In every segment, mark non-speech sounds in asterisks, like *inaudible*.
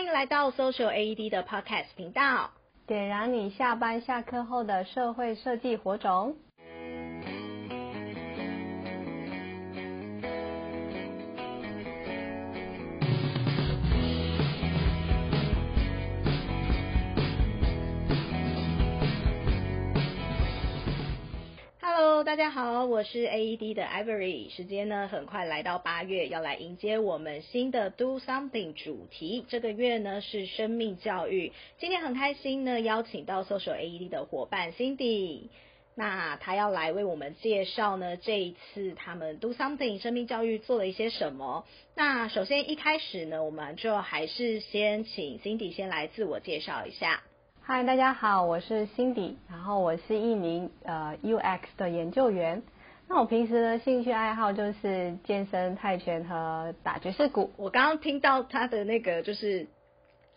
欢迎来到 Social AED 的 Podcast 频道，点燃你下班下课后的社会设计火种。大家好，我是 AED 的 Ivory。时间呢，很快来到八月，要来迎接我们新的 Do Something 主题。这个月呢是生命教育。今天很开心呢，邀请到 Social AED 的伙伴 Cindy。那他要来为我们介绍呢，这一次他们 Do Something 生命教育做了一些什么。那首先一开始呢，我们就还是先请 Cindy 先来自我介绍一下。嗨，大家好，我是 Cindy，然后我是一名呃 UX 的研究员。那我平时的兴趣爱好就是健身、泰拳和打爵士鼓。我刚刚听到他的那个就是。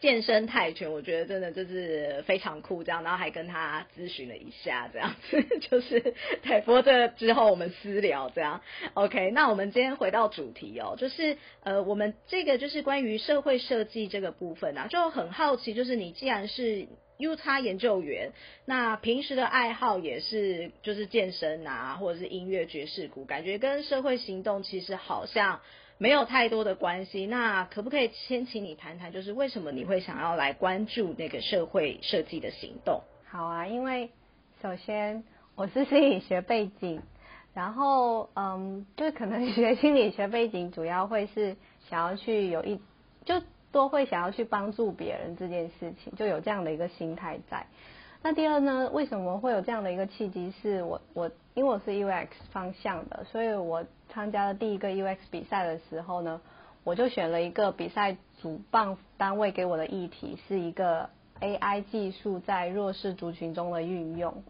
健身泰拳，我觉得真的就是非常酷，这样，然后还跟他咨询了一下，这样子 *laughs* 就是对，不过这之后我们私聊这样，OK。那我们今天回到主题哦，就是呃，我们这个就是关于社会设计这个部分啊，就很好奇，就是你既然是 UX 研究员，那平时的爱好也是就是健身啊，或者是音乐爵士鼓，感觉跟社会行动其实好像。没有太多的关系，那可不可以先请你谈谈，就是为什么你会想要来关注那个社会设计的行动？好啊，因为首先我是心理学背景，然后嗯，就可能学心理学背景，主要会是想要去有一，就多会想要去帮助别人这件事情，就有这样的一个心态在。那第二呢，为什么会有这样的一个契机？是我我因为我是 UX 方向的，所以我。参加了第一个 UX 比赛的时候呢，我就选了一个比赛主办单位给我的议题，是一个 AI 技术在弱势族群中的运用。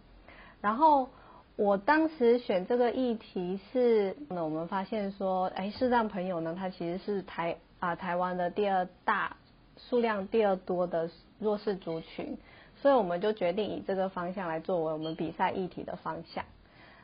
然后我当时选这个议题是，那我们发现说，哎，视障朋友呢，他其实是台啊台湾的第二大数量第二多的弱势族群，所以我们就决定以这个方向来作为我们比赛议题的方向。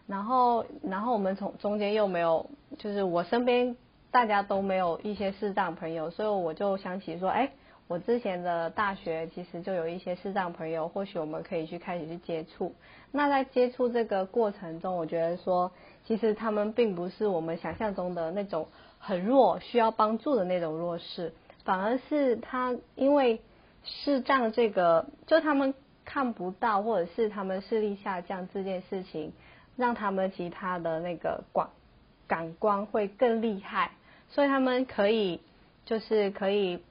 然后，然后我们从中间又没有，就是我身边大家都没有一些视障朋友，所以我就想起说，哎，我之前的大学其实就有一些视障朋友，或许我们可以去开始去接触。那在接触这个过程中，我觉得说，其实他们并不是我们想象中的那种很弱、需要帮助的那种弱势，反而是他因为视障这个，就他们看不到，或者是他们视力下降这件事情。让他们其他的那个感感官会更厉害，所以他们可以就是可以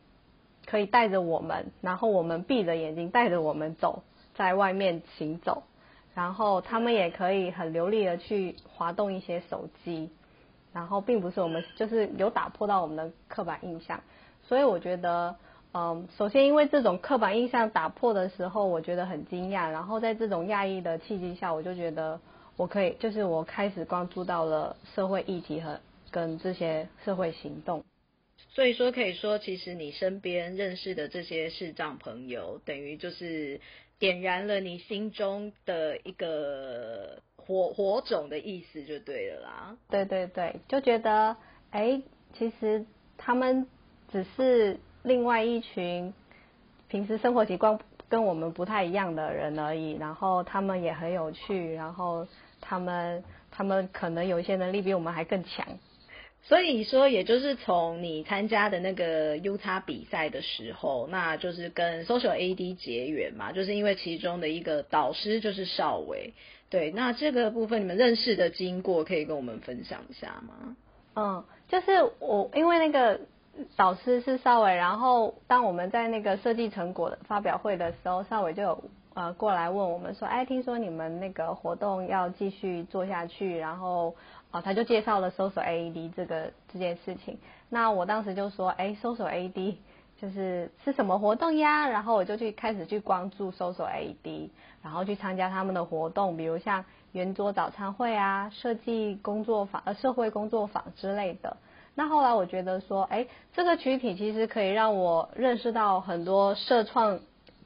可以带着我们，然后我们闭着眼睛带着我们走在外面行走，然后他们也可以很流利的去滑动一些手机，然后并不是我们就是有打破到我们的刻板印象，所以我觉得，嗯，首先因为这种刻板印象打破的时候，我觉得很惊讶，然后在这种讶异的契机下，我就觉得。我可以，就是我开始关注到了社会议题和跟这些社会行动，所以说可以说，其实你身边认识的这些视障朋友，等于就是点燃了你心中的一个火火种的意思，就对了啦。对对对，就觉得，哎，其实他们只是另外一群平时生活习惯跟我们不太一样的人而已，然后他们也很有趣，然后。他们他们可能有一些能力比我们还更强，所以说，也就是从你参加的那个 UX 比赛的时候，那就是跟 Social AD 结缘嘛，就是因为其中的一个导师就是邵伟，对，那这个部分你们认识的经过可以跟我们分享一下吗？嗯，就是我因为那个导师是邵伟，然后当我们在那个设计成果的发表会的时候，邵伟就有。呃，过来问我们说，哎，听说你们那个活动要继续做下去，然后啊、呃，他就介绍了搜索 AED 这个这件事情。那我当时就说，哎搜索 AED 就是是什么活动呀？然后我就去开始去关注搜索 AED，然后去参加他们的活动，比如像圆桌早餐会啊、设计工作坊、呃社会工作坊之类的。那后来我觉得说，哎，这个群体其实可以让我认识到很多社创。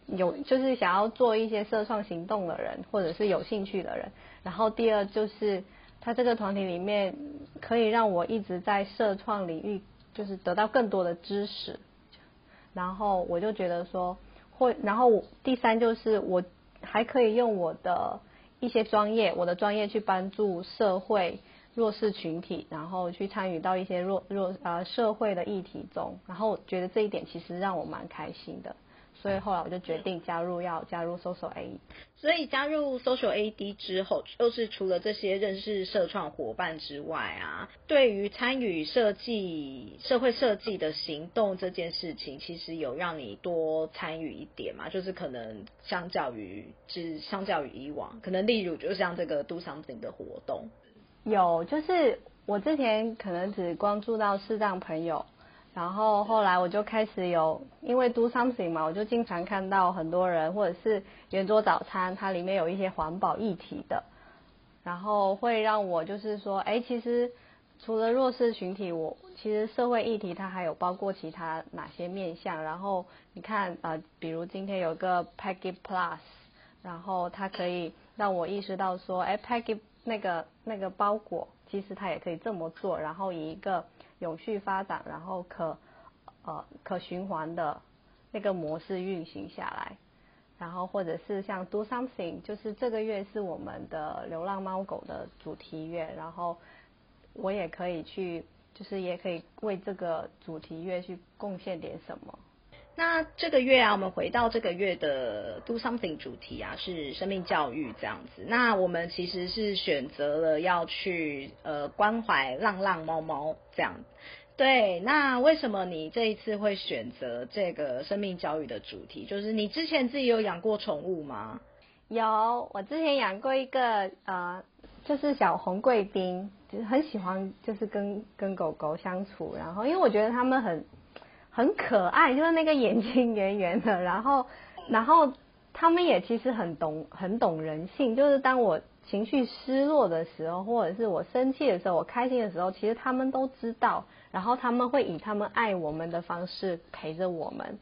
有就是想要做一些社创行动的人，或者是有兴趣的人。然后第二就是他这个团体里面可以让我一直在社创领域，就是得到更多的知识。然后我就觉得说，会，然后第三就是我还可以用我的一些专业，我的专业去帮助社会弱势群体，然后去参与到一些弱弱呃社会的议题中，然后我觉得这一点其实让我蛮开心的。所以后来我就决定加入，要加入 Social AD。所以加入 Social AD 之后，就是除了这些认识社创伙伴之外啊，对于参与设计、社会设计的行动这件事情，其实有让你多参与一点嘛？就是可能相较于，是相较于以往，可能例如就像这个 Do Something 的活动，有，就是我之前可能只关注到视障朋友。然后后来我就开始有，因为 do something 嘛，我就经常看到很多人或者是圆桌早餐，它里面有一些环保议题的，然后会让我就是说，哎，其实除了弱势群体，我其实社会议题它还有包括其他哪些面向？然后你看，呃，比如今天有个 Peggy Plus，然后它可以让我意识到说，哎，Peggy 那个那个包裹，其实它也可以这么做，然后以一个。永续发展，然后可呃可循环的那个模式运行下来，然后或者是像 Do Something，就是这个月是我们的流浪猫狗的主题月，然后我也可以去，就是也可以为这个主题月去贡献点什么。那这个月啊，我们回到这个月的 Do Something 主题啊，是生命教育这样子。那我们其实是选择了要去呃关怀浪浪猫猫这样。对，那为什么你这一次会选择这个生命教育的主题？就是你之前自己有养过宠物吗？有，我之前养过一个呃，就是小红贵宾，就是很喜欢，就是跟跟狗狗相处。然后因为我觉得他们很。很可爱，就是那个眼睛圆圆的，然后，然后他们也其实很懂，很懂人性。就是当我情绪失落的时候，或者是我生气的时候，我开心的时候，其实他们都知道，然后他们会以他们爱我们的方式陪着我们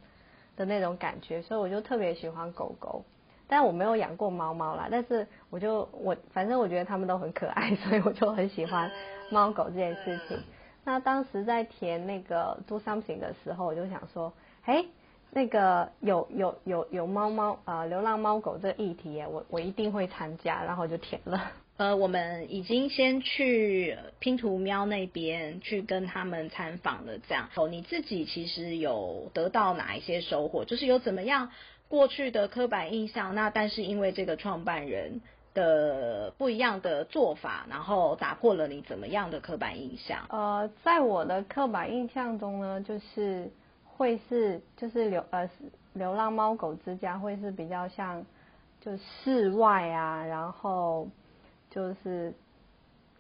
的那种感觉，所以我就特别喜欢狗狗。但我没有养过猫猫啦，但是我就我反正我觉得它们都很可爱，所以我就很喜欢猫狗这件事情。那当时在填那个 Do Something 的时候，我就想说，哎，那个有有有有猫猫呃流浪猫狗这议题，我我一定会参加，然后就填了。*laughs* 呃，我们已经先去拼图喵那边去跟他们参访了，这样。哦，你自己其实有得到哪一些收获？就是有怎么样过去的刻板印象，那但是因为这个创办人。的不一样的做法，然后打破了你怎么样的刻板印象？呃，在我的刻板印象中呢，就是会是就是流呃流浪猫狗之家会是比较像就室外啊，然后就是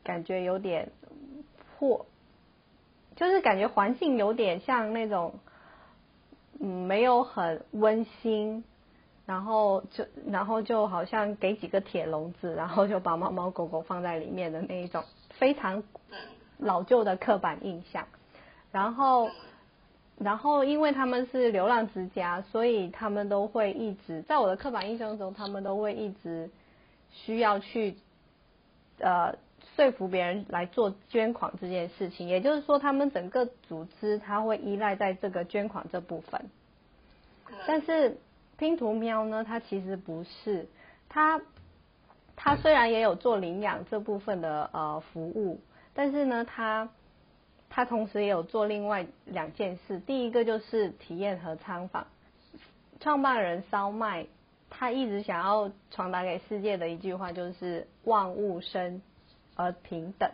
感觉有点破，就是感觉环境有点像那种嗯没有很温馨。然后就，然后就好像给几个铁笼子，然后就把猫猫狗狗放在里面的那一种非常老旧的刻板印象。然后，然后因为他们是流浪之家，所以他们都会一直在我的刻板印象中，他们都会一直需要去呃说服别人来做捐款这件事情。也就是说，他们整个组织他会依赖在这个捐款这部分，但是。拼图喵呢，它其实不是，它它虽然也有做领养这部分的呃服务，但是呢，它它同时也有做另外两件事。第一个就是体验和参访。创办人烧麦，他一直想要传达给世界的一句话就是万物生而平等，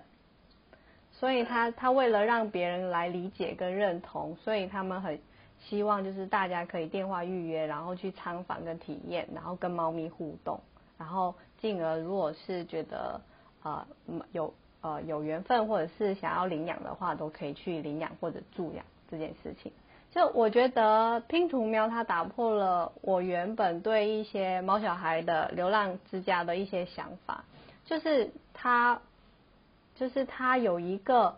所以他他为了让别人来理解跟认同，所以他们很。希望就是大家可以电话预约，然后去参访跟体验，然后跟猫咪互动，然后进而如果是觉得呃有呃有缘分或者是想要领养的话，都可以去领养或者助养这件事情。就我觉得拼图喵它打破了我原本对一些猫小孩的流浪之家的一些想法，就是它就是它有一个。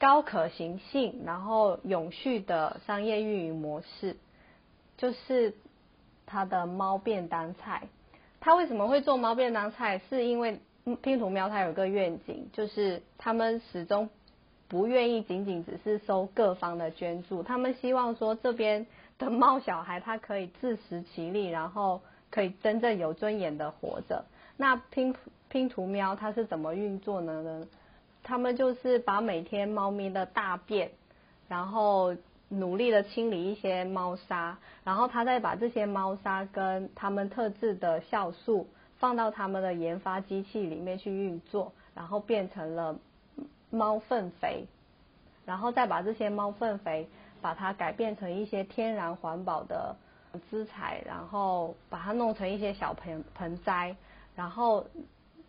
高可行性，然后永续的商业运营模式，就是它的猫便当菜。它为什么会做猫便当菜？是因为拼图喵它有个愿景，就是他们始终不愿意仅仅只是收各方的捐助，他们希望说这边的猫小孩，它可以自食其力，然后可以真正有尊严的活着。那拼拼图喵它是怎么运作呢？他们就是把每天猫咪的大便，然后努力的清理一些猫砂，然后他再把这些猫砂跟他们特制的酵素放到他们的研发机器里面去运作，然后变成了猫粪肥，然后再把这些猫粪肥把它改变成一些天然环保的资材，然后把它弄成一些小盆盆栽，然后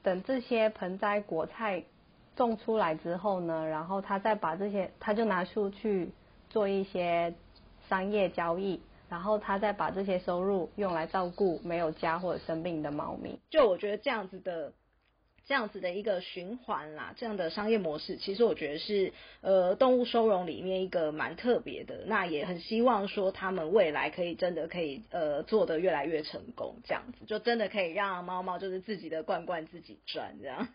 等这些盆栽果菜种出来之后呢，然后他再把这些，他就拿出去。做一些商业交易，然后他再把这些收入用来照顾没有家或者生病的猫咪。就我觉得这样子的，这样子的一个循环啦，这样的商业模式，其实我觉得是呃动物收容里面一个蛮特别的。那也很希望说他们未来可以真的可以呃做得越来越成功，这样子就真的可以让猫猫就是自己的罐罐自己转这样。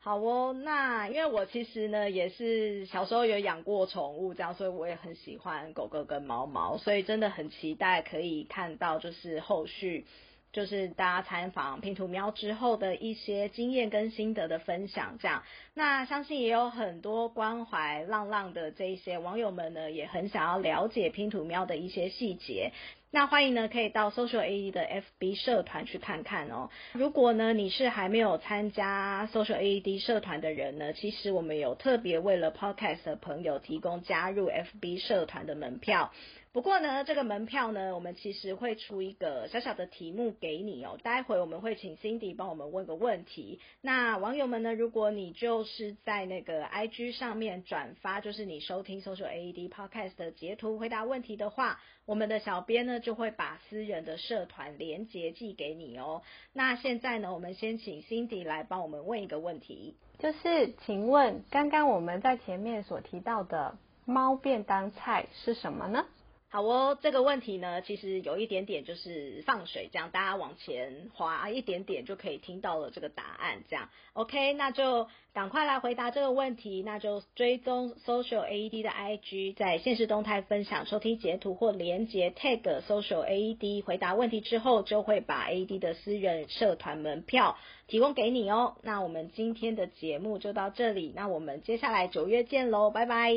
好哦，那因为我其实呢也是小时候有养过宠物，这样，所以我也很喜欢狗狗跟猫猫，所以真的很期待可以看到就是后续，就是大家参访拼图喵之后的一些经验跟心得的分享，这样，那相信也有很多关怀浪浪的这一些网友们呢，也很想要了解拼图喵的一些细节。那欢迎呢，可以到 Social AED 的 FB 社团去看看哦。如果呢，你是还没有参加 Social AED 社团的人呢，其实我们有特别为了 Podcast 的朋友提供加入 FB 社团的门票。不过呢，这个门票呢，我们其实会出一个小小的题目给你哦。待会我们会请 Cindy 帮我们问个问题。那网友们呢，如果你就是在那个 IG 上面转发，就是你收听 Social AED Podcast 的截图回答问题的话，我们的小编呢就会把私人的社团连结寄给你哦。那现在呢，我们先请 Cindy 来帮我们问一个问题，就是请问刚刚我们在前面所提到的猫便当菜是什么呢？好哦，这个问题呢，其实有一点点就是放水，这样大家往前滑一点点就可以听到了这个答案，这样 OK，那就赶快来回答这个问题，那就追踪 Social AED 的 IG，在限时动态分享收听截图或连结 Tag Social AED，回答问题之后就会把 AED 的私人社团门票提供给你哦。那我们今天的节目就到这里，那我们接下来九月见喽，拜拜，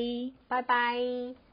拜拜。